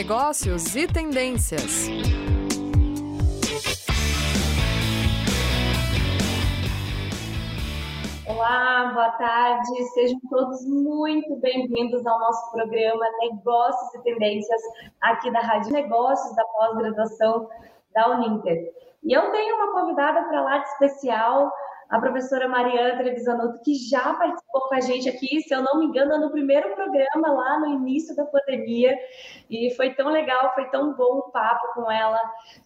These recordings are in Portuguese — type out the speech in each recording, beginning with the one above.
negócios e tendências. Olá, boa tarde. Sejam todos muito bem-vindos ao nosso programa Negócios e Tendências aqui da Rádio Negócios da pós-graduação da Uninter. E eu tenho uma convidada para lá de especial, a professora Mariana Trevisanuto, que já participou com a gente aqui, se eu não me engano, no primeiro programa lá no início da pandemia. E foi tão legal, foi tão bom o papo com ela,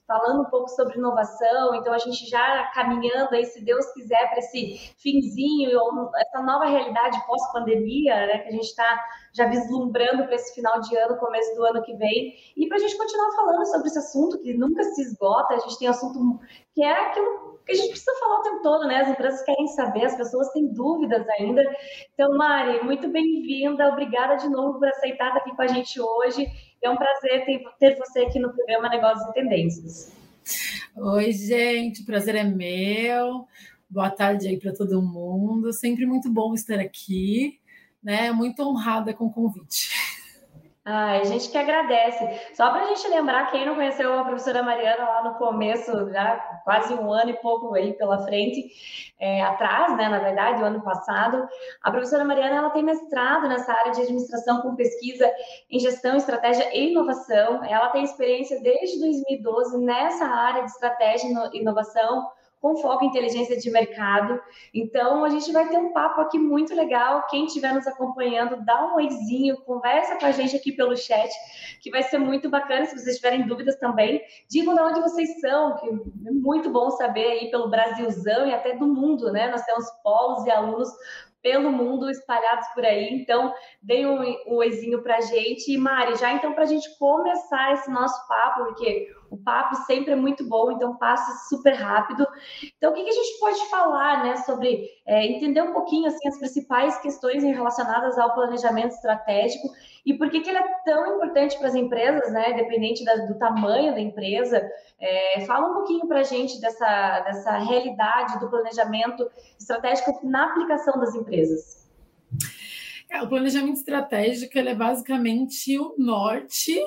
falando um pouco sobre inovação. Então, a gente já caminhando aí, se Deus quiser, para esse finzinho, essa nova realidade pós-pandemia, né, que a gente está já vislumbrando para esse final de ano, começo do ano que vem, e para a gente continuar falando sobre esse assunto que nunca se esgota. A gente tem assunto que é aquilo que a gente precisa falar o tempo todo, né? As empresas querem saber, as pessoas têm dúvidas ainda. Então, Mari, muito bem-vinda, obrigada de novo por aceitar estar aqui com a gente hoje. É um prazer ter, ter você aqui no programa Negócios e Tendências. Oi, gente, o prazer é meu. Boa tarde aí para todo mundo. Sempre muito bom estar aqui, né? Muito honrada com o convite. Ai, gente que agradece. Só para a gente lembrar, quem não conheceu a professora Mariana lá no começo, já quase um ano e pouco aí pela frente, é, atrás, né, na verdade, o ano passado, a professora Mariana ela tem mestrado nessa área de administração com pesquisa em gestão, estratégia e inovação. Ela tem experiência desde 2012 nessa área de estratégia e inovação com foco em inteligência de mercado. Então, a gente vai ter um papo aqui muito legal. Quem estiver nos acompanhando, dá um oizinho, conversa com a gente aqui pelo chat, que vai ser muito bacana. Se vocês tiverem dúvidas também, digam de onde vocês são, que é muito bom saber aí pelo Brasilzão e até do mundo, né? Nós temos polos e alunos pelo mundo espalhados por aí. Então, dê um, um oizinho para a gente. E Mari, já então para a gente começar esse nosso papo, porque o papo sempre é muito bom, então passa super rápido. Então, o que, que a gente pode falar, né, sobre é, entender um pouquinho assim as principais questões relacionadas ao planejamento estratégico e por que, que ele é tão importante para as empresas, né, dependente da, do tamanho da empresa. É, fala um pouquinho para a gente dessa, dessa realidade do planejamento estratégico na aplicação das empresas. É, o planejamento estratégico é basicamente o norte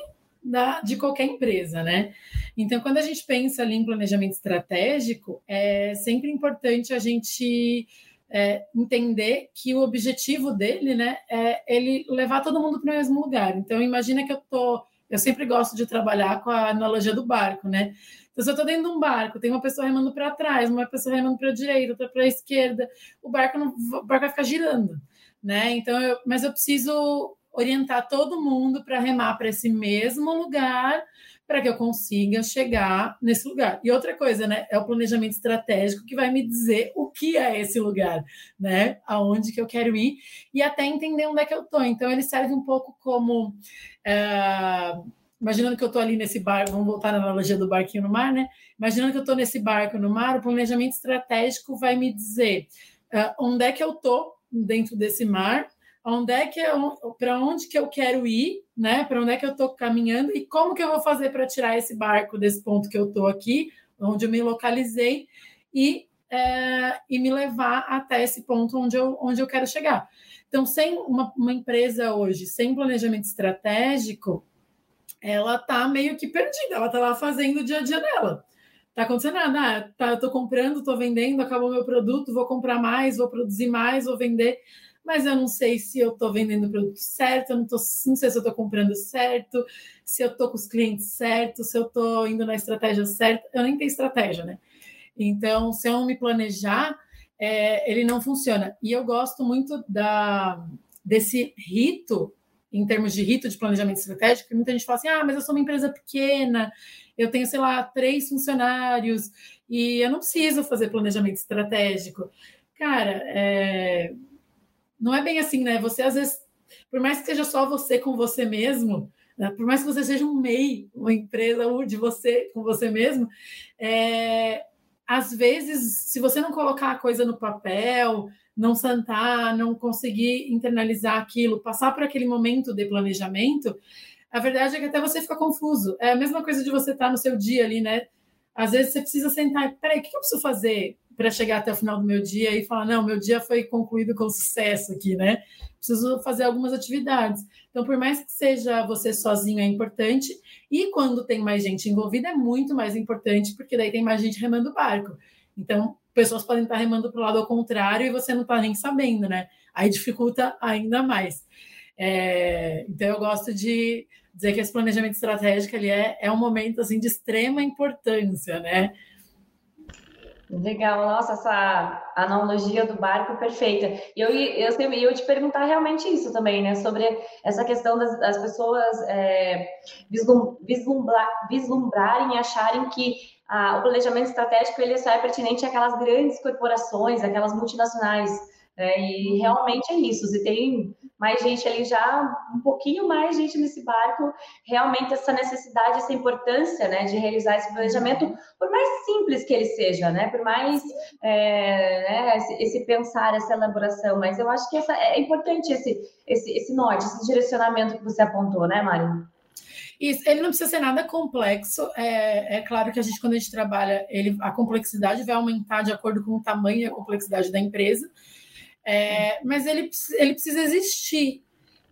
da, de qualquer empresa, né? Então, quando a gente pensa ali em planejamento estratégico, é sempre importante a gente é, entender que o objetivo dele, né, é ele levar todo mundo para o mesmo lugar. Então, imagina que eu tô, eu sempre gosto de trabalhar com a analogia do barco, né? Então, se eu estou dentro de um barco, tem uma pessoa remando para trás, uma pessoa remando para a direita, outra para a esquerda, o barco não, o barco vai ficar girando, né? Então, eu, mas eu preciso orientar todo mundo para remar para esse mesmo lugar para que eu consiga chegar nesse lugar. E outra coisa, né, é o planejamento estratégico que vai me dizer o que é esse lugar, né, aonde que eu quero ir e até entender onde é que eu estou. Então ele serve um pouco como é, imaginando que eu estou ali nesse barco, vamos voltar na analogia do barquinho no mar, né? Imaginando que eu estou nesse barco no mar, o planejamento estratégico vai me dizer uh, onde é que eu estou dentro desse mar, onde é que para onde que eu quero ir, né? Para onde é que eu estou caminhando e como que eu vou fazer para tirar esse barco desse ponto que eu estou aqui, onde eu me localizei e é, e me levar até esse ponto onde eu, onde eu quero chegar. Então, sem uma, uma empresa hoje, sem planejamento estratégico, ela está meio que perdida, ela está lá fazendo o dia a dia dela. Tá acontecendo nada, ah, tá, eu tô comprando, tô vendendo, acabou meu produto, vou comprar mais, vou produzir mais, vou vender mas eu não sei se eu estou vendendo o produto certo, eu não, tô, não sei se eu estou comprando certo, se eu estou com os clientes certos, se eu estou indo na estratégia certa. Eu nem tenho estratégia, né? Então, se eu não me planejar, é, ele não funciona. E eu gosto muito da, desse rito, em termos de rito de planejamento estratégico, que muita gente fala assim: ah, mas eu sou uma empresa pequena, eu tenho, sei lá, três funcionários e eu não preciso fazer planejamento estratégico. Cara, é, não é bem assim, né? Você às vezes, por mais que seja só você com você mesmo, né? por mais que você seja um MEI, uma empresa de você com você mesmo, é, às vezes, se você não colocar a coisa no papel, não sentar, não conseguir internalizar aquilo, passar por aquele momento de planejamento, a verdade é que até você fica confuso. É a mesma coisa de você estar no seu dia ali, né? Às vezes você precisa sentar peraí, o que eu preciso fazer? Para chegar até o final do meu dia e falar, não, meu dia foi concluído com sucesso aqui, né? Preciso fazer algumas atividades. Então, por mais que seja você sozinho, é importante. E quando tem mais gente envolvida, é muito mais importante, porque daí tem mais gente remando o barco. Então, pessoas podem estar remando para o lado ao contrário e você não está nem sabendo, né? Aí dificulta ainda mais. É, então, eu gosto de dizer que esse planejamento estratégico ele é, é um momento assim, de extrema importância, né? Legal, nossa, essa analogia do barco perfeita. E eu, eu, eu, eu te perguntar realmente isso também, né? Sobre essa questão das, das pessoas é, vislumbrar, vislumbrarem acharem que ah, o planejamento estratégico ele só é pertinente àquelas grandes corporações, aquelas multinacionais. É, e realmente é isso. Se tem mais gente ali já, um pouquinho mais gente nesse barco, realmente essa necessidade, essa importância, né, de realizar esse planejamento, por mais simples que ele seja, né, por mais é, né, esse, pensar, essa elaboração. Mas eu acho que essa, é importante esse, esse, esse norte, esse direcionamento que você apontou, né, Mari? Isso, ele não precisa ser nada complexo. É, é claro que a gente, quando a gente trabalha, ele, a complexidade vai aumentar de acordo com o tamanho e a complexidade da empresa. É, mas ele, ele precisa existir,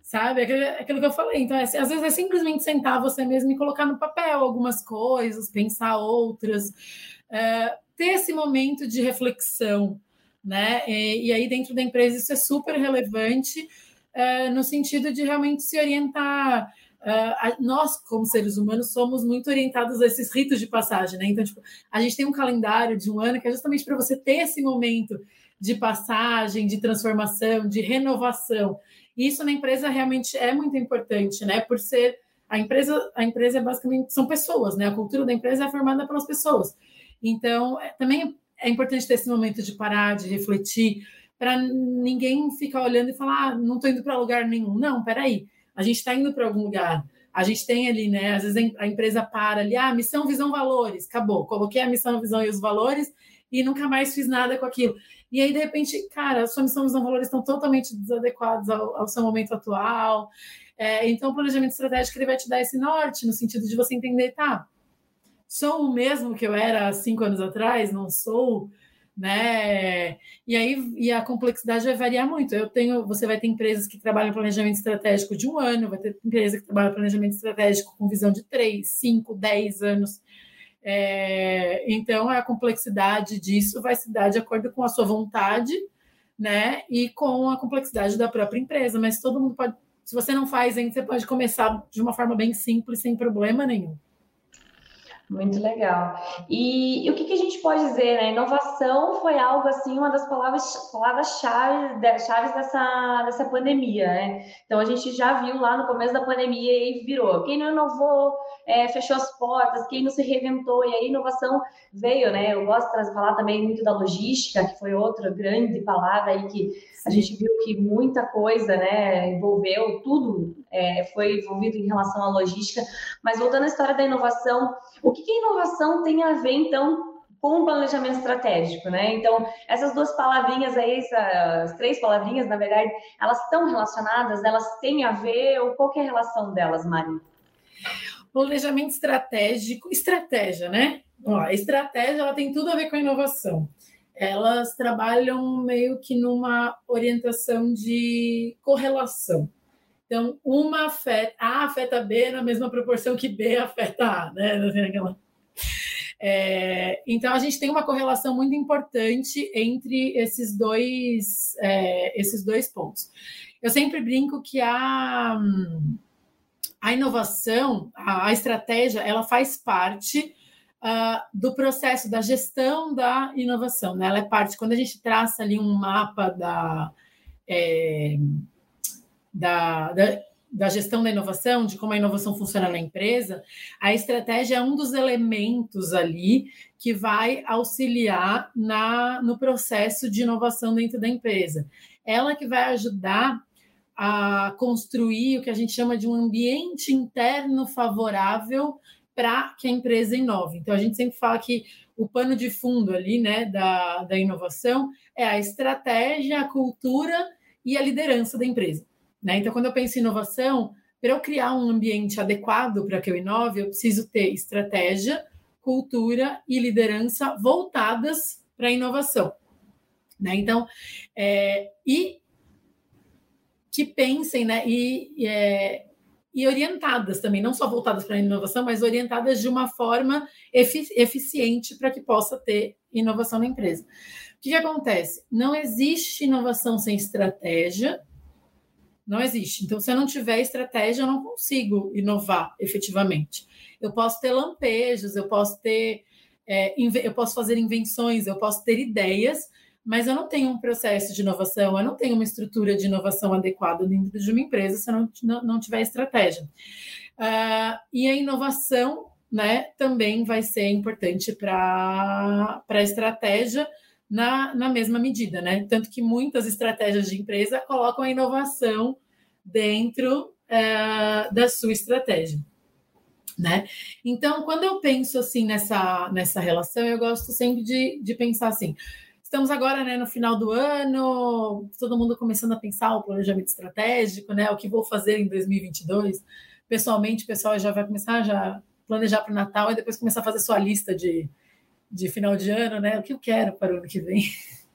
sabe? Aquilo, que eu falei. Então, é, às vezes é simplesmente sentar você mesmo e colocar no papel algumas coisas, pensar outras, é, ter esse momento de reflexão, né? E, e, aí, dentro da empresa, isso é super relevante é, no sentido de realmente se orientar. Uh, nós, como seres humanos, somos muito orientados a esses ritos de passagem, né? Então, tipo, a gente tem um calendário de um ano que é justamente para você ter esse momento de passagem, de transformação, de renovação. Isso na empresa realmente é muito importante, né? Por ser a empresa, a empresa é basicamente são pessoas, né? A cultura da empresa é formada pelas pessoas. Então, é, também é importante ter esse momento de parar, de refletir, para ninguém ficar olhando e falar, ah, não estou indo para lugar nenhum. Não, peraí, a gente está indo para algum lugar. A gente tem ali, né? Às vezes a empresa para ali, ah, missão, visão, valores, acabou. Coloquei a missão, a visão e os valores e nunca mais fiz nada com aquilo. E aí, de repente, cara, as suas missões e valores estão totalmente desadequados ao, ao seu momento atual. É, então, o planejamento estratégico ele vai te dar esse norte, no sentido de você entender, tá, sou o mesmo que eu era há cinco anos atrás, não sou, né? E aí e a complexidade vai variar muito. Eu tenho, você vai ter empresas que trabalham planejamento estratégico de um ano, vai ter empresa que trabalha planejamento estratégico com visão de três, cinco, dez anos. É, então, a complexidade disso vai se dar de acordo com a sua vontade, né? E com a complexidade da própria empresa. Mas todo mundo pode, se você não faz ainda, você pode começar de uma forma bem simples, sem problema nenhum. Muito legal. E, e, o que, que, a gente pode dizer, né? Inovação foi algo assim, uma das palavras palavras-chave de, chaves dessa, dessa pandemia, né? Então a gente já viu lá no começo da pandemia e virou. Quem não inovou, é, fechou as portas, quem não se reinventou, e aí a inovação veio, né? Eu gosto de falar também muito da logística, que foi outra grande palavra aí que a gente viu que muita coisa, né, envolveu, tudo é, foi envolvido em relação à logística. Mas voltando à história da inovação, o que, que a inovação tem a ver, então, com o planejamento estratégico, né? Então, essas duas palavrinhas aí, essas três palavrinhas, na verdade, elas estão relacionadas, elas têm a ver, ou qual é a relação delas, Mari? Planejamento estratégico, estratégia, né? Ó, a estratégia ela tem tudo a ver com a inovação elas trabalham meio que numa orientação de correlação. Então, uma afeta, A afeta B na mesma proporção que B afeta A, né? É, então, a gente tem uma correlação muito importante entre esses dois, é, esses dois pontos. Eu sempre brinco que a, a inovação, a, a estratégia, ela faz parte uh, do processo da gestão da inovação. Né? Ela é parte, quando a gente traça ali um mapa da, é, da, da, da gestão da inovação, de como a inovação funciona na empresa, a estratégia é um dos elementos ali que vai auxiliar na, no processo de inovação dentro da empresa. Ela que vai ajudar a construir o que a gente chama de um ambiente interno favorável para que a empresa inove. Então, a gente sempre fala que o pano de fundo ali, né, da, da inovação é a estratégia, a cultura e a liderança da empresa. Né? Então, quando eu penso em inovação, para eu criar um ambiente adequado para que eu inove, eu preciso ter estratégia, cultura e liderança voltadas para a inovação. Né? Então, é, e que pensem, né? E, e, é, e orientadas também, não só voltadas para a inovação, mas orientadas de uma forma efici eficiente para que possa ter inovação na empresa. O que, que acontece? Não existe inovação sem estratégia, não existe. Então, se eu não tiver estratégia, eu não consigo inovar efetivamente. Eu posso ter lampejos, eu posso ter, é, eu posso fazer invenções, eu posso ter ideias, mas eu não tenho um processo de inovação, eu não tenho uma estrutura de inovação adequada dentro de uma empresa se eu não, não, não tiver estratégia. Uh, e a inovação né, também vai ser importante para a estratégia na, na mesma medida, né? Tanto que muitas estratégias de empresa colocam a inovação dentro uh, da sua estratégia. Né? Então, quando eu penso assim nessa, nessa relação, eu gosto sempre de, de pensar assim: Estamos agora né, no final do ano, todo mundo começando a pensar o planejamento estratégico, né? O que vou fazer em 2022. Pessoalmente, o pessoal já vai começar a já planejar para o Natal e depois começar a fazer sua lista de, de final de ano, né? O que eu quero para o ano que vem.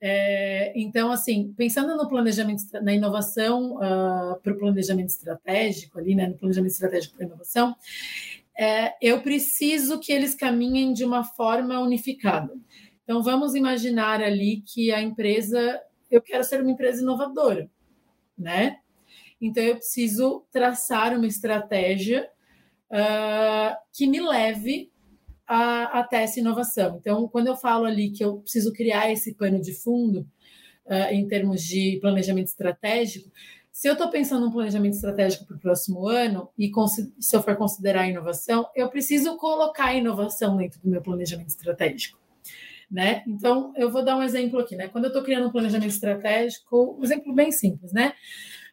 É, então, assim, pensando no planejamento, na inovação uh, ah, para o planejamento estratégico, ali, né, no planejamento estratégico para inovação, é, eu preciso que eles caminhem de uma forma unificada. Então, vamos imaginar ali que a empresa, eu quero ser uma empresa inovadora, né? Então, eu preciso traçar uma estratégia uh, que me leve a, até essa inovação. Então, quando eu falo ali que eu preciso criar esse pano de fundo, uh, em termos de planejamento estratégico, se eu estou pensando num planejamento estratégico para o próximo ano, e se eu for considerar a inovação, eu preciso colocar a inovação dentro do meu planejamento estratégico né? Então, eu vou dar um exemplo aqui, né? Quando eu estou criando um planejamento estratégico, um exemplo bem simples, né?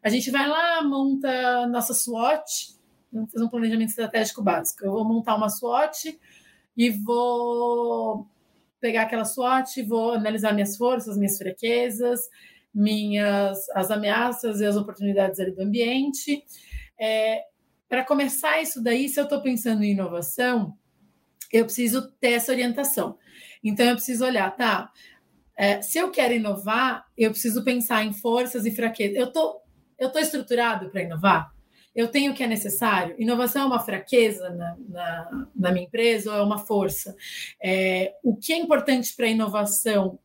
A gente vai lá, monta nossa SWOT, vamos fazer um planejamento estratégico básico. Eu vou montar uma SWOT e vou pegar aquela SWOT, vou analisar minhas forças, minhas fraquezas, minhas as ameaças e as oportunidades ali do ambiente. É, Para começar isso daí, se eu estou pensando em inovação, eu preciso ter essa orientação. Então, eu preciso olhar, tá? É, se eu quero inovar, eu preciso pensar em forças e fraquezas. Eu tô, eu tô estruturado para inovar? Eu tenho o que é necessário? Inovação é uma fraqueza na, na, na minha empresa ou é uma força? É, o que é importante para a inovação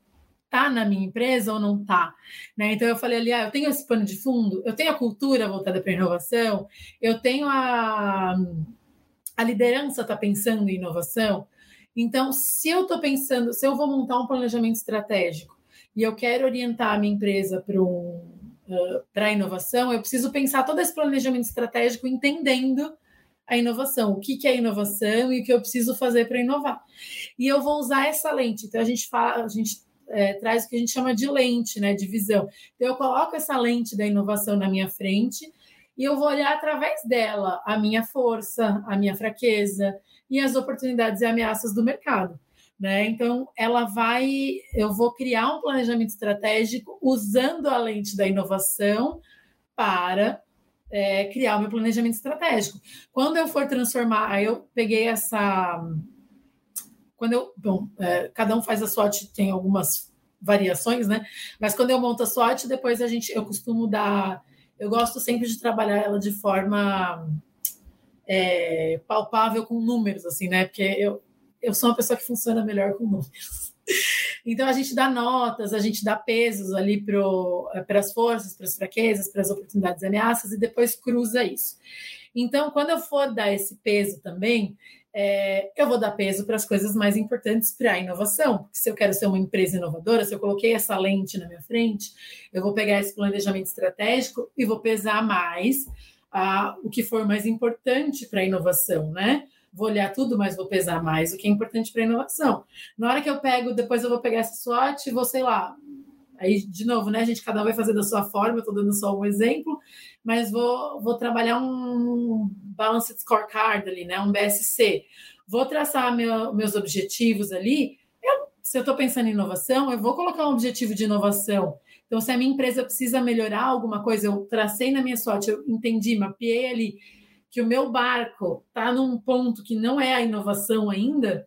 tá na minha empresa ou não tá, né? Então eu falei ali, ah, eu tenho esse pano de fundo, eu tenho a cultura voltada para inovação, eu tenho a a liderança está pensando em inovação, então, se eu estou pensando, se eu vou montar um planejamento estratégico e eu quero orientar a minha empresa para um, uh, a inovação, eu preciso pensar todo esse planejamento estratégico entendendo a inovação, o que, que é inovação e o que eu preciso fazer para inovar. E eu vou usar essa lente. Então, a gente fala, a gente é, traz o que a gente chama de lente, né, de visão. Então, eu coloco essa lente da inovação na minha frente e eu vou olhar através dela a minha força, a minha fraqueza, e as oportunidades e ameaças do mercado. Né? Então, ela vai, eu vou criar um planejamento estratégico usando a lente da inovação para é, criar o meu planejamento estratégico. Quando eu for transformar, aí eu peguei essa. Quando eu. Bom, é, cada um faz a SWOT, tem algumas variações, né? Mas quando eu monto a SWOT, depois a gente, eu costumo dar. Eu gosto sempre de trabalhar ela de forma é, palpável com números, assim, né? Porque eu, eu sou uma pessoa que funciona melhor com números. Então a gente dá notas, a gente dá pesos ali para as forças, para as fraquezas, para as oportunidades e ameaças, e depois cruza isso. Então, quando eu for dar esse peso também, é, eu vou dar peso para as coisas mais importantes para a inovação. Porque se eu quero ser uma empresa inovadora, se eu coloquei essa lente na minha frente, eu vou pegar esse planejamento estratégico e vou pesar mais a, o que for mais importante para a inovação, né? Vou olhar tudo, mas vou pesar mais o que é importante para a inovação. Na hora que eu pego, depois eu vou pegar essa SWOT vou, sei lá, aí de novo, né, gente, cada um vai fazer da sua forma, eu estou dando só um exemplo, mas vou, vou trabalhar um Balanced Scorecard ali, né, um BSC. Vou traçar meu, meus objetivos ali. Eu, se eu estou pensando em inovação, eu vou colocar um objetivo de inovação então, se a minha empresa precisa melhorar alguma coisa, eu tracei na minha sorte, eu entendi, mapeei ali que o meu barco está num ponto que não é a inovação ainda,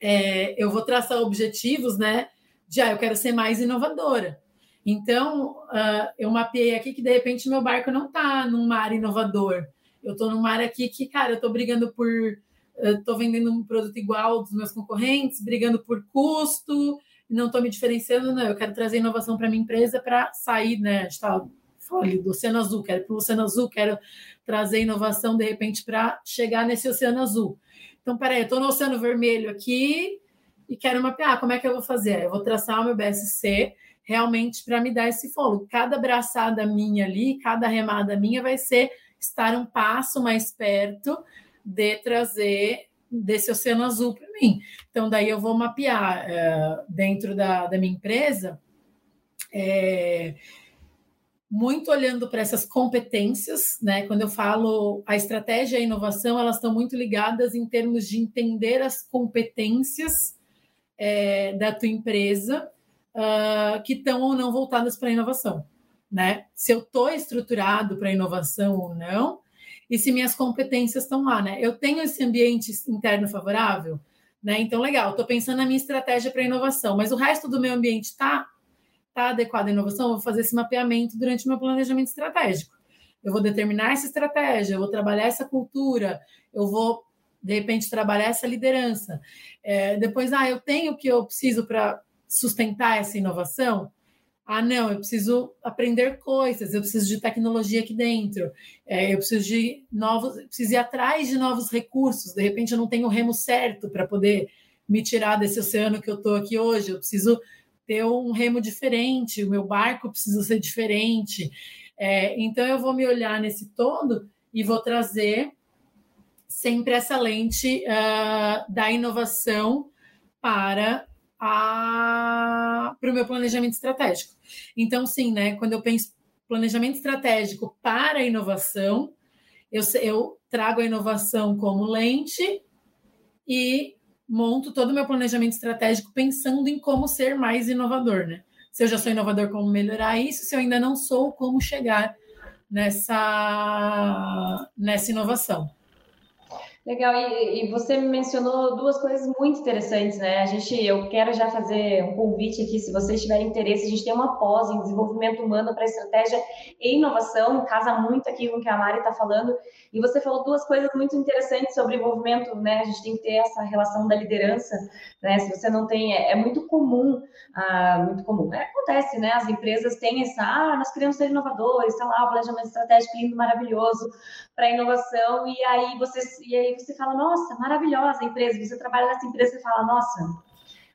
é, eu vou traçar objetivos, né? De, ah, eu quero ser mais inovadora. Então, uh, eu mapeei aqui que, de repente, meu barco não está num mar inovador. Eu estou num mar aqui que, cara, eu estou brigando por... Estou vendendo um produto igual dos meus concorrentes, brigando por custo, não estou me diferenciando, não. Eu quero trazer inovação para minha empresa para sair, né? A gente tá ali do Oceano Azul, quero para o Oceano Azul, quero trazer inovação, de repente, para chegar nesse Oceano Azul. Então, peraí, eu estou no Oceano Vermelho aqui e quero mapear. Como é que eu vou fazer? Eu vou traçar o meu BSC realmente para me dar esse fôlego. Cada braçada minha ali, cada remada minha vai ser estar um passo mais perto de trazer desse oceano azul para mim. Então, daí eu vou mapear é, dentro da, da minha empresa, é, muito olhando para essas competências, né? Quando eu falo a estratégia e a inovação, elas estão muito ligadas em termos de entender as competências é, da tua empresa uh, que estão ou não voltadas para a inovação, né? Se eu estou estruturado para inovação ou não, e se minhas competências estão lá, né? Eu tenho esse ambiente interno favorável, né? Então, legal, estou pensando na minha estratégia para inovação, mas o resto do meu ambiente está está adequado à inovação, eu vou fazer esse mapeamento durante o meu planejamento estratégico. Eu vou determinar essa estratégia, eu vou trabalhar essa cultura, eu vou, de repente, trabalhar essa liderança. É, depois, ah, eu tenho o que eu preciso para sustentar essa inovação? Ah, não, eu preciso aprender coisas, eu preciso de tecnologia aqui dentro, é, eu preciso de novos, preciso ir atrás de novos recursos. De repente, eu não tenho o remo certo para poder me tirar desse oceano que eu estou aqui hoje. Eu preciso ter um remo diferente, o meu barco precisa ser diferente. É, então, eu vou me olhar nesse todo e vou trazer sempre essa lente uh, da inovação para a, para o meu planejamento estratégico. Então, sim, né, quando eu penso planejamento estratégico para a inovação, eu, eu trago a inovação como lente e monto todo o meu planejamento estratégico pensando em como ser mais inovador, né? Se eu já sou inovador, como melhorar isso? Se eu ainda não sou, como chegar nessa, nessa inovação? Legal, e, e, você mencionou duas coisas muito interessantes, né? A gente, eu quero já fazer um convite aqui, se vocês tiverem interesse, a gente tem uma pós em desenvolvimento humano para estratégia e inovação, casa muito aqui com o que a Mari está falando, e você falou duas coisas muito interessantes sobre envolvimento, né? A gente tem que ter essa relação da liderança, né? Se você não tem, é, é muito comum, ah, muito comum, é, acontece, né? As empresas têm essa, ah, nós queremos ser inovadores, está lá o planejamento estratégico lindo, maravilhoso para inovação, e aí você, e aí você fala, nossa, maravilhosa empresa, você trabalha nessa empresa e fala, nossa,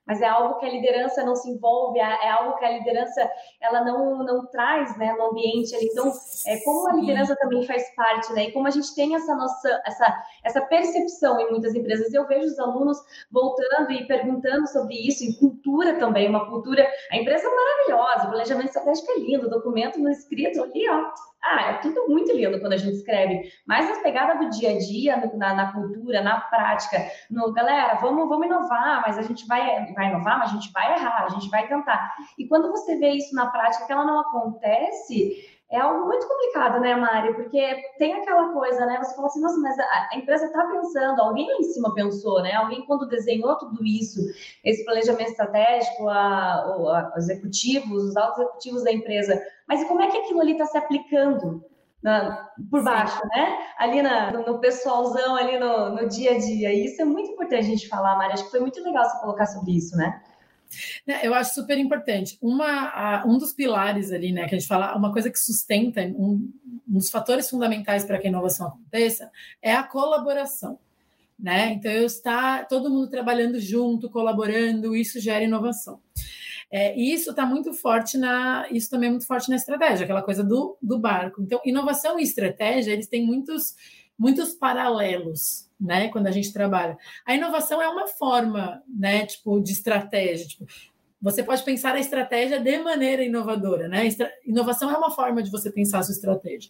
mas é algo que a liderança não se envolve, é, é algo que a liderança ela não, não traz né, no ambiente. Então, é, como a liderança também faz parte, né? E como a gente tem essa nossa, essa, essa percepção em muitas empresas, eu vejo os alunos voltando e perguntando sobre isso, em cultura também, uma cultura, a empresa é maravilhosa, o planejamento estratégico é lindo, o documento no escrito ali, ó, ah, é tudo muito lindo quando a gente escreve, mas as pegadas do dia a dia, na, na, cultura, na prática, no galera, vamos, vamos inovar, mas a gente vai, vai inovar, mas a gente vai errar, a gente vai tentar. E quando você vê isso na prática, que ela não acontece, é algo muito complicado, né, Mari? Porque tem aquela coisa, né? Você fala assim, nossa, mas a, empresa está pensando, alguém lá em cima pensou, né? Alguém, quando desenhou tudo isso, esse planejamento estratégico, a, a, os executivos, os altos executivos da empresa, mas como é que aquilo ali está se aplicando? Na, por baixo, Sim. né? Ali na, no, no, pessoalzão, ali no, no dia a dia. E isso é muito importante a gente falar, Mari. Acho que foi muito legal você colocar sobre isso, né? Né, eu acho super importante. Uma, um dos pilares ali, né, que a gente fala, uma coisa que sustenta, um, um dos fatores fundamentais para que a inovação aconteça é a colaboração. Né? Então, eu estar todo mundo trabalhando junto, colaborando, isso gera inovação. É, e isso está muito forte na. Isso também é muito forte na estratégia, aquela coisa do, do barco. Então, inovação e estratégia, eles têm muitos, muitos paralelos né? Quando a gente trabalha. A inovação é uma forma, né? Tipo, de estratégia. Tipo, você pode pensar a estratégia de maneira inovadora, né? Inovação é uma forma de você pensar a sua estratégia.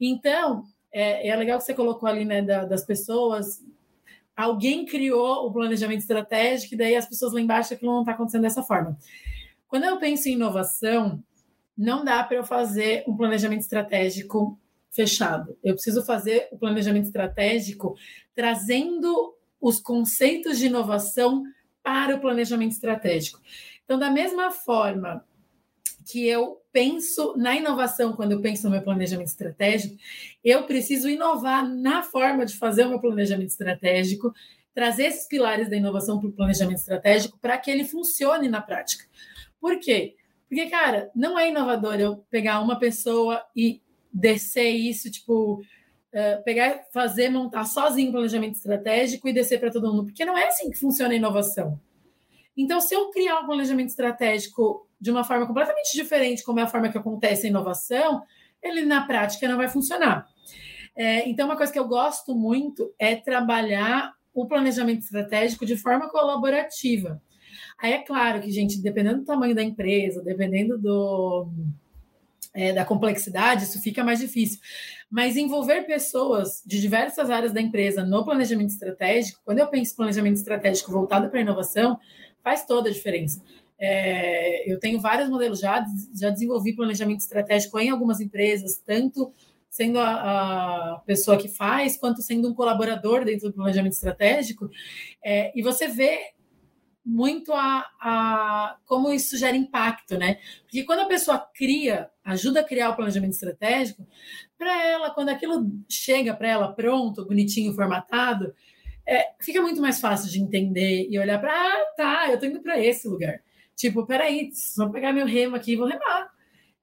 Então, é, é legal que você colocou ali, né, da, das pessoas. Alguém criou o planejamento estratégico, e daí as pessoas lá embaixo aquilo não está acontecendo dessa forma. Quando eu penso em inovação, não dá para eu fazer um planejamento estratégico fechado. Eu preciso fazer o planejamento estratégico trazendo os conceitos de inovação para o planejamento estratégico. Então, da mesma forma que eu penso na inovação quando eu penso no meu planejamento estratégico, eu preciso inovar na forma de fazer o meu planejamento estratégico, trazer esses pilares da inovação para o planejamento estratégico para que ele funcione na prática. Por quê? Porque, cara, não é inovador eu pegar uma pessoa e descer isso, tipo, uh, pegar, fazer, montar sozinho o planejamento estratégico e descer para todo mundo, porque não é assim que funciona a inovação. Então, se eu criar um planejamento estratégico de uma forma completamente diferente, como é a forma que acontece a inovação, ele na prática não vai funcionar. É, então, uma coisa que eu gosto muito é trabalhar o planejamento estratégico de forma colaborativa. Aí é claro que, gente, dependendo do tamanho da empresa, dependendo do, é, da complexidade, isso fica mais difícil. Mas envolver pessoas de diversas áreas da empresa no planejamento estratégico, quando eu penso em planejamento estratégico voltado para a inovação, faz toda a diferença. É, eu tenho vários modelos já, já desenvolvi planejamento estratégico em algumas empresas, tanto sendo a, a pessoa que faz, quanto sendo um colaborador dentro do planejamento estratégico. É, e você vê muito a, a como isso gera impacto, né? Porque quando a pessoa cria, ajuda a criar o planejamento estratégico, para ela, quando aquilo chega para ela pronto, bonitinho, formatado, é, fica muito mais fácil de entender e olhar para, ah, tá, eu tô indo para esse lugar. Tipo, peraí, vou pegar meu remo aqui e vou remar.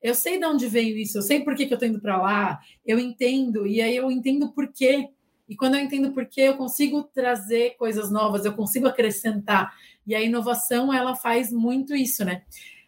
Eu sei de onde veio isso, eu sei por que, que eu tô indo para lá, eu entendo, e aí eu entendo por quê. E quando eu entendo por quê, eu consigo trazer coisas novas, eu consigo acrescentar. E a inovação, ela faz muito isso, né?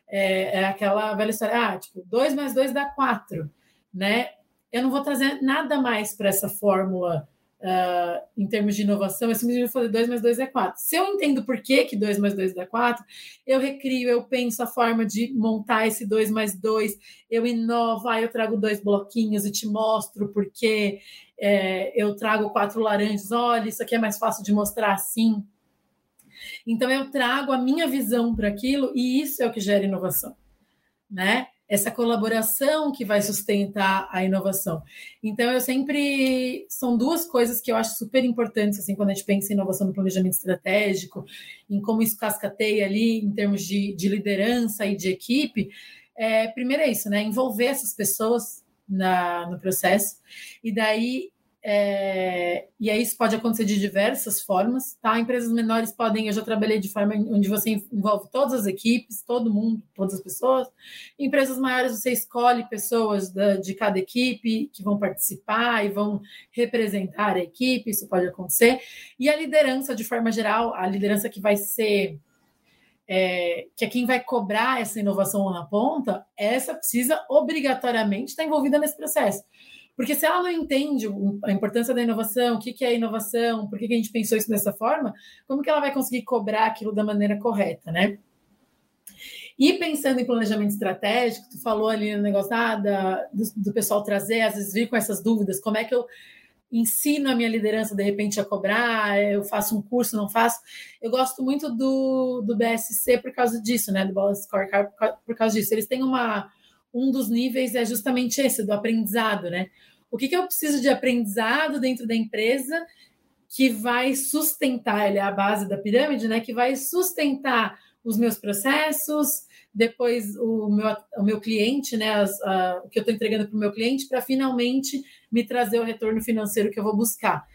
É, é aquela velha história, ah, tipo, 2 mais 2 dá 4, né? Eu não vou trazer nada mais para essa fórmula uh, em termos de inovação, eu simplesmente falei 2 mais 2 é 4. Se eu entendo por que, que 2 mais 2 dá 4, eu recrio, eu penso a forma de montar esse 2 mais 2, eu inovo, aí eu trago dois bloquinhos e te mostro por que é, eu trago quatro laranjas, olha, isso aqui é mais fácil de mostrar assim. Então eu trago a minha visão para aquilo e isso é o que gera inovação, né? Essa colaboração que vai sustentar a inovação. Então, eu sempre. São duas coisas que eu acho super importantes, assim, quando a gente pensa em inovação no planejamento estratégico, em como isso cascateia ali em termos de, de liderança e de equipe. É, primeiro é isso, né? Envolver essas pessoas na, no processo, e daí é, e aí isso pode acontecer de diversas formas, tá? Empresas menores podem, eu já trabalhei de forma onde você envolve todas as equipes, todo mundo, todas as pessoas. Empresas maiores você escolhe pessoas da, de cada equipe que vão participar e vão representar a equipe, isso pode acontecer. E a liderança, de forma geral, a liderança que vai ser é, que é quem vai cobrar essa inovação na ponta, essa precisa obrigatoriamente estar envolvida nesse processo. Porque se ela não entende a importância da inovação, o que, é inovação, por que, a gente pensou isso dessa forma, como que ela vai conseguir cobrar aquilo da maneira correta, né? E pensando em planejamento estratégico, tu falou ali no negócio ah, da, do, do, pessoal trazer, às vezes vir com essas dúvidas, como é que eu ensino a minha liderança de repente a cobrar, eu faço um curso, não faço. Eu gosto muito do, do BSC por causa disso, né? Do Balance Scorecard por causa disso. Eles têm uma, um dos níveis é justamente esse, do aprendizado, né? O que, que eu preciso de aprendizado dentro da empresa que vai sustentar, ele é a base da pirâmide, né? Que vai sustentar os meus processos, depois o meu, o meu cliente, né? As, a, o que eu estou entregando para o meu cliente, para finalmente me trazer o retorno financeiro que eu vou buscar.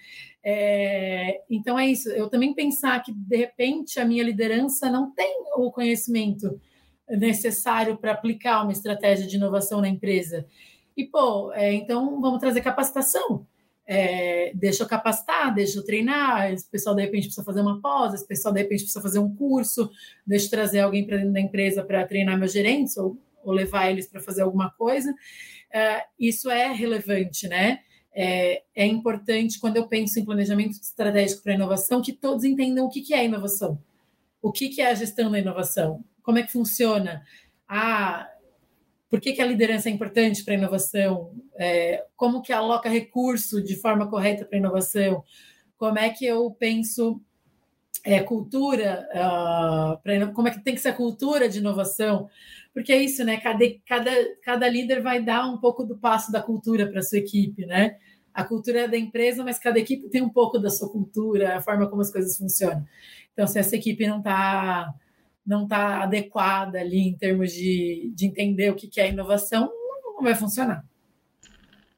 É, então é isso. Eu também pensar que de repente a minha liderança não tem o conhecimento necessário para aplicar uma estratégia de inovação na empresa. E, pô, é, então vamos trazer capacitação. É, deixa eu capacitar, deixa eu treinar, esse pessoal de repente precisa fazer uma pós, esse pessoal de repente precisa fazer um curso, deixa eu trazer alguém para dentro da empresa para treinar meus gerentes ou, ou levar eles para fazer alguma coisa. É, isso é relevante, né? É, é, importante quando eu penso em planejamento estratégico para inovação que todos entendam o que, que é inovação, o que, que é a gestão da inovação, como é que funciona? Ah, por que, que a liderança é importante para a inovação? É, como que aloca recurso de forma correta para a inovação? Como é que eu penso é, cultura, uh, pra, como é que tem que ser a cultura de inovação? Porque é isso, né? Cada, cada, cada líder vai dar um pouco do passo da cultura para a sua equipe, né? A cultura é da empresa, mas cada equipe tem um pouco da sua cultura, a forma como as coisas funcionam. Então, se essa equipe não está não tá adequada ali em termos de, de entender o que, que é inovação, não vai funcionar.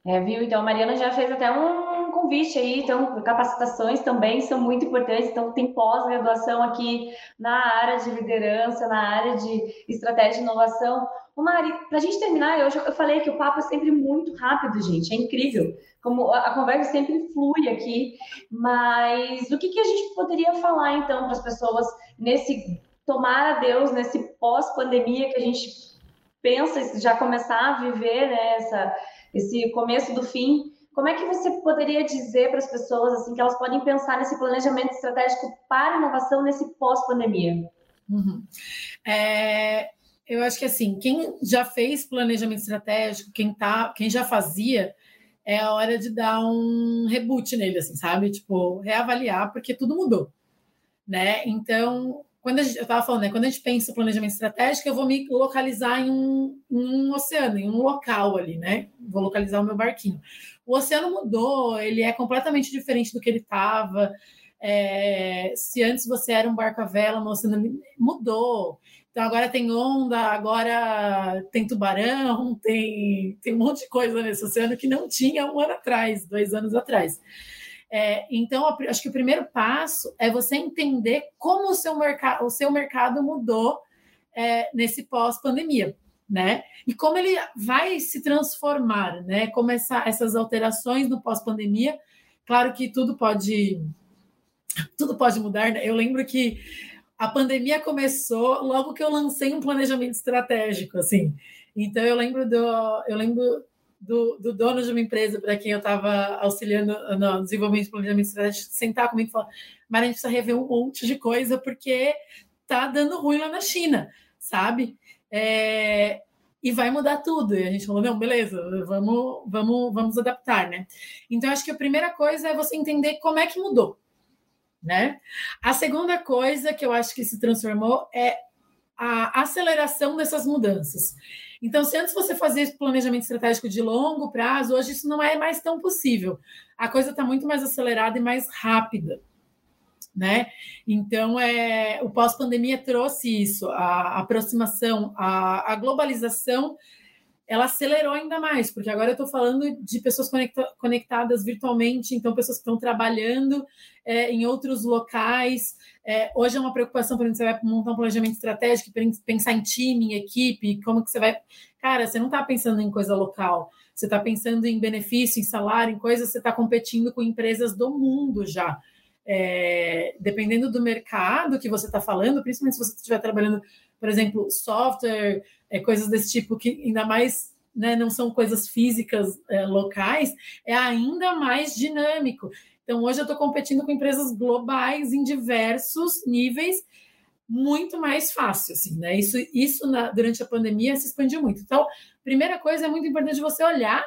É, viu? Então, a Mariana já fez até um convite aí, então, capacitações também são muito importantes, então tem pós-graduação aqui na área de liderança, na área de estratégia de inovação. Ô Mari, para a gente terminar, eu, eu falei que o papo é sempre muito rápido, gente, é incrível, como a conversa sempre flui aqui, mas o que, que a gente poderia falar, então, para as pessoas nesse, tomar a Deus, nesse pós-pandemia que a gente pensa já começar a viver, né, essa, esse começo do fim, como é que você poderia dizer para as pessoas assim que elas podem pensar nesse planejamento estratégico para inovação nesse pós-pandemia? Uhum. É, eu acho que assim, quem já fez planejamento estratégico, quem tá, quem já fazia, é a hora de dar um reboot nele, assim, sabe? Tipo, reavaliar, porque tudo mudou, né? Então, quando gente, eu estava falando, né, quando a gente pensa em planejamento estratégico, eu vou me localizar em um, em um, oceano, em um local ali, né? Vou localizar o meu barquinho. O oceano mudou, ele é completamente diferente do que ele estava. É, se antes você era um barco à vela no oceano, mudou. Então agora tem onda, agora tem tubarão, tem, tem um monte de coisa nesse oceano que não tinha um ano atrás, dois anos atrás. É, então, acho que o primeiro passo é você entender como o seu, mercado, o seu mercado mudou é, nesse pós-pandemia, né? E como ele vai se transformar, né? Como essa, essas alterações no pós-pandemia, claro que tudo pode tudo pode mudar. Né? Eu lembro que a pandemia começou logo que eu lancei um planejamento estratégico, assim. Então eu lembro do eu lembro do, do dono de uma empresa para quem eu estava auxiliando no desenvolvimento de planejamento estratégico sentar comigo e falar: mas a gente precisa rever um monte de coisa porque tá dando ruim lá na China, sabe? É, e vai mudar tudo. E a gente falou: não, beleza, vamos, vamos, vamos adaptar, né? Então, acho que a primeira coisa é você entender como é que mudou, né? A segunda coisa que eu acho que se transformou é a aceleração dessas mudanças. Então, se antes você fazia planejamento estratégico de longo prazo, hoje isso não é mais tão possível. A coisa está muito mais acelerada e mais rápida. Né? Então, é, o pós-pandemia trouxe isso, a aproximação, a, a globalização ela acelerou ainda mais, porque agora eu estou falando de pessoas conecta conectadas virtualmente, então pessoas que estão trabalhando é, em outros locais. É, hoje é uma preocupação, por exemplo, você vai montar um planejamento estratégico, pensar em time, em equipe, como que você vai. Cara, você não está pensando em coisa local, você está pensando em benefício, em salário, em coisas, você está competindo com empresas do mundo já. É, dependendo do mercado que você está falando, principalmente se você estiver trabalhando, por exemplo, software é, coisas desse tipo, que ainda mais né, não são coisas físicas é, locais, é ainda mais dinâmico. Então, hoje eu estou competindo com empresas globais em diversos níveis, muito mais fácil, assim, né? Isso, isso na, durante a pandemia se expandiu muito. Então, primeira coisa, é muito importante você olhar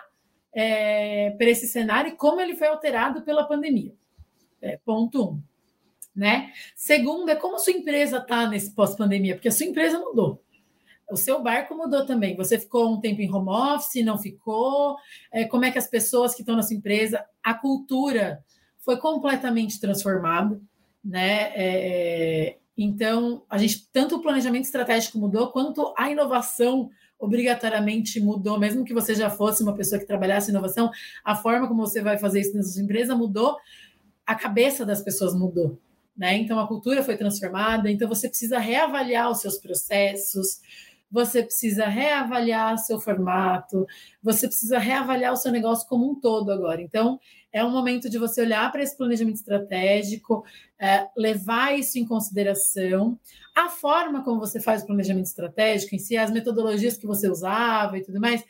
é, para esse cenário e como ele foi alterado pela pandemia. É, ponto um. Né? Segundo, é como sua empresa está nesse pós-pandemia, porque a sua empresa mudou. O seu barco mudou também. Você ficou um tempo em home office, não ficou? É, como é que as pessoas que estão na sua empresa, a cultura foi completamente transformada, né? É, então, a gente tanto o planejamento estratégico mudou, quanto a inovação obrigatoriamente mudou, mesmo que você já fosse uma pessoa que trabalhasse inovação, a forma como você vai fazer isso na sua empresa mudou, a cabeça das pessoas mudou. Né? Então a cultura foi transformada, então você precisa reavaliar os seus processos, você precisa reavaliar seu formato, você precisa reavaliar o seu negócio como um todo agora. Então, é um momento de você olhar para esse planejamento estratégico, é, levar isso em consideração, a forma como você faz o planejamento estratégico em si, as metodologias que você usava e tudo mais.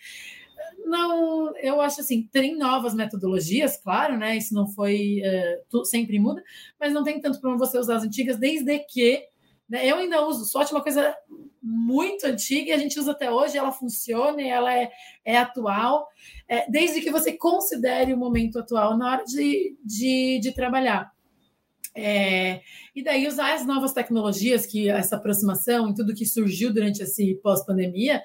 Não, eu acho assim, tem novas metodologias, claro, né? Isso não foi é, sempre muda, mas não tem tanto problema você usar as antigas, desde que né, eu ainda uso SWOT, uma coisa muito antiga e a gente usa até hoje, ela funciona e ela é, é atual, é, desde que você considere o momento atual na hora de, de, de trabalhar. É, e daí usar as novas tecnologias, que essa aproximação e tudo que surgiu durante esse pós-pandemia,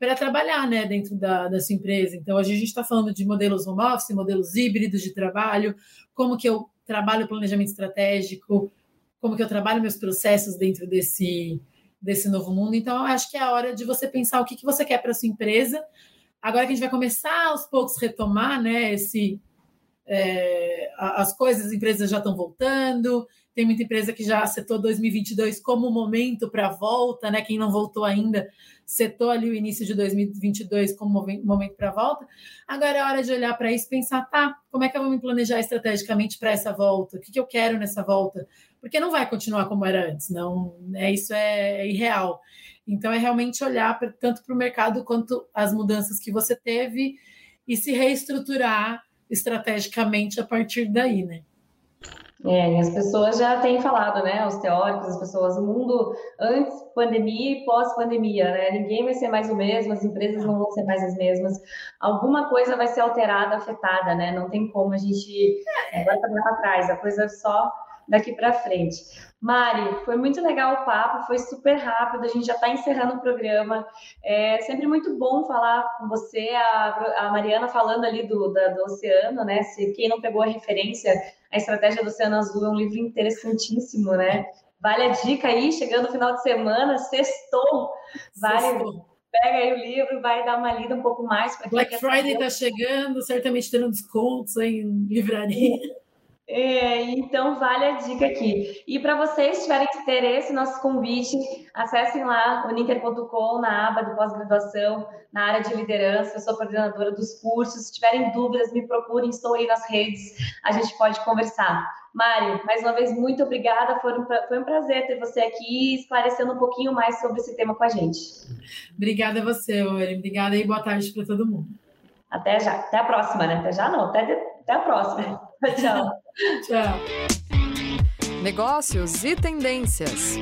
para trabalhar né, dentro da, da sua empresa. Então, hoje a gente está falando de modelos home office, modelos híbridos de trabalho, como que eu trabalho planejamento estratégico, como que eu trabalho meus processos dentro desse, desse novo mundo. Então, acho que é a hora de você pensar o que, que você quer para sua empresa. Agora que a gente vai começar aos poucos retomar né, esse, é, as coisas, as empresas já estão voltando, tem muita empresa que já setou 2022 como momento para volta, né? Quem não voltou ainda setou ali o início de 2022 como momento para volta. Agora é hora de olhar para isso e pensar, tá, como é que eu vou me planejar estrategicamente para essa volta? O que, que eu quero nessa volta? Porque não vai continuar como era antes, não, é isso é irreal. Então é realmente olhar pra, tanto para o mercado quanto as mudanças que você teve e se reestruturar estrategicamente a partir daí, né? É, as pessoas já têm falado, né? Os teóricos, as pessoas, o mundo antes pandemia e pós-pandemia, né? Ninguém vai ser mais o mesmo, as empresas não vão ser mais as mesmas. Alguma coisa vai ser alterada, afetada, né? Não tem como a gente é, vai para trás, a coisa só daqui para frente. Mari, foi muito legal o papo, foi super rápido, a gente já está encerrando o programa. É sempre muito bom falar com você, a, a Mariana falando ali do, da, do oceano, né? Se quem não pegou a referência, a Estratégia do Oceano Azul é um livro interessantíssimo, né? Vale a dica aí, chegando no final de semana, sextou, vale. Sextou. Pega aí o livro, vai dar uma lida um pouco mais. Black Friday está chegando, certamente tendo descontos em livraria. É, então vale a dica aqui. E para vocês tiverem interesse, nosso convite, acessem lá o ninter.com na aba de pós-graduação, na área de liderança. Eu sou coordenadora dos cursos. Se tiverem dúvidas, me procurem, estou aí nas redes, a gente pode conversar. Mari, mais uma vez, muito obrigada. Foi um, foi um prazer ter você aqui esclarecendo um pouquinho mais sobre esse tema com a gente. Obrigada a você, Ori. Obrigada e boa tarde para todo mundo. Até já. Até a próxima, né? Até já não. Até, até a próxima. Tchau. Tchau. Negócios e tendências.